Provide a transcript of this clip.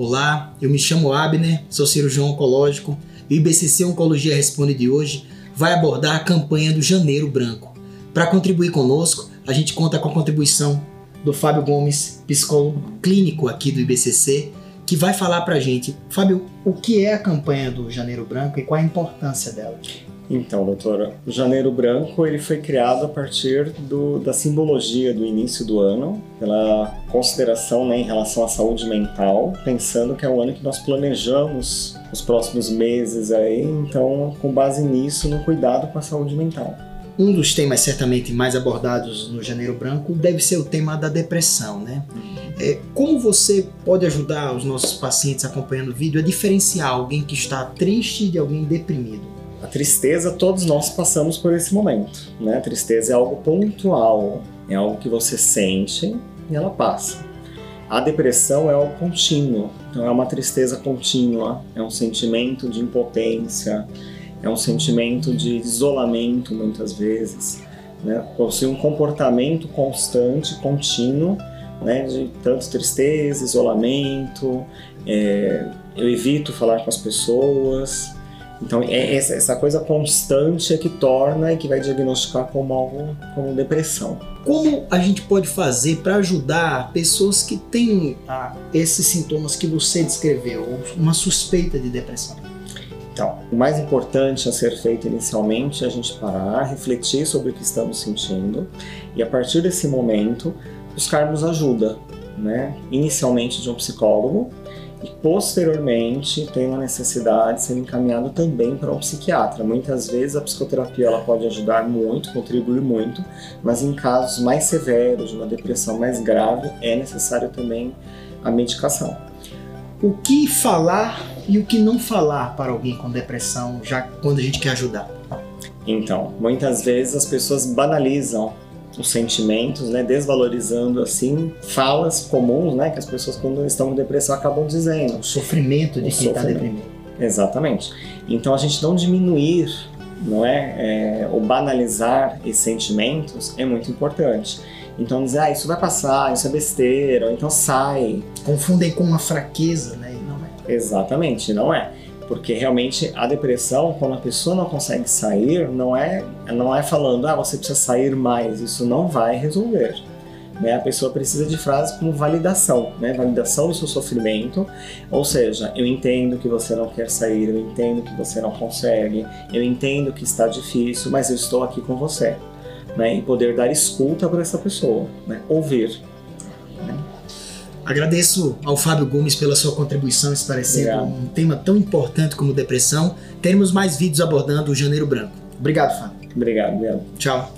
Olá, eu me chamo Abner, sou cirurgião oncológico e o IBCC Oncologia Responde de hoje vai abordar a campanha do Janeiro Branco. Para contribuir conosco, a gente conta com a contribuição do Fábio Gomes, psicólogo clínico aqui do IBCC, que vai falar para a gente, Fábio, o que é a campanha do Janeiro Branco e qual a importância dela? Então, doutora, o Janeiro Branco ele foi criado a partir do, da simbologia do início do ano, pela consideração né, em relação à saúde mental, pensando que é o ano que nós planejamos os próximos meses aí, então com base nisso no cuidado com a saúde mental. Um dos temas certamente mais abordados no Janeiro Branco deve ser o tema da depressão, né? É, como você pode ajudar os nossos pacientes acompanhando o vídeo a diferenciar alguém que está triste de alguém deprimido? A tristeza, todos nós passamos por esse momento, né? A tristeza é algo pontual, é algo que você sente e ela passa. A depressão é algo contínuo, então é uma tristeza contínua, é um sentimento de impotência, é um sentimento de isolamento muitas vezes, né? Possui um comportamento constante, contínuo, né? De tanto tristeza, isolamento, é, eu evito falar com as pessoas, então, é essa coisa constante é que torna e que vai diagnosticar como algo como depressão. Como a gente pode fazer para ajudar pessoas que têm ah, esses sintomas que você descreveu, uma suspeita de depressão? Então, o mais importante a ser feito inicialmente é a gente parar, refletir sobre o que estamos sentindo e a partir desse momento buscarmos ajuda, né? Inicialmente de um psicólogo e posteriormente tem uma necessidade de ser encaminhado também para um psiquiatra. Muitas vezes a psicoterapia ela pode ajudar muito, contribuir muito, mas em casos mais severos, de uma depressão mais grave, é necessário também a medicação. O que falar e o que não falar para alguém com depressão, já quando a gente quer ajudar? Então, muitas vezes as pessoas banalizam os sentimentos, né, desvalorizando assim falas comuns, né, que as pessoas quando estão com depressão acabam dizendo. O sofrimento de o quem está deprimido. Exatamente. Então a gente não diminuir, não é, é, ou banalizar esses sentimentos é muito importante. Então dizer, ah, isso vai passar, isso é besteira, ou então sai. Confundem com uma fraqueza, né? E não é. Exatamente, não é porque realmente a depressão, quando a pessoa não consegue sair, não é, não é falando, ah, você precisa sair mais, isso não vai resolver. Né? A pessoa precisa de frases como validação, né? validação do seu sofrimento, ou seja, eu entendo que você não quer sair, eu entendo que você não consegue, eu entendo que está difícil, mas eu estou aqui com você. Né? E poder dar escuta para essa pessoa, né? ouvir. Agradeço ao Fábio Gomes pela sua contribuição esclarecendo um tema tão importante como depressão. Teremos mais vídeos abordando o Janeiro Branco. Obrigado, Fábio. Obrigado, obrigado. Tchau.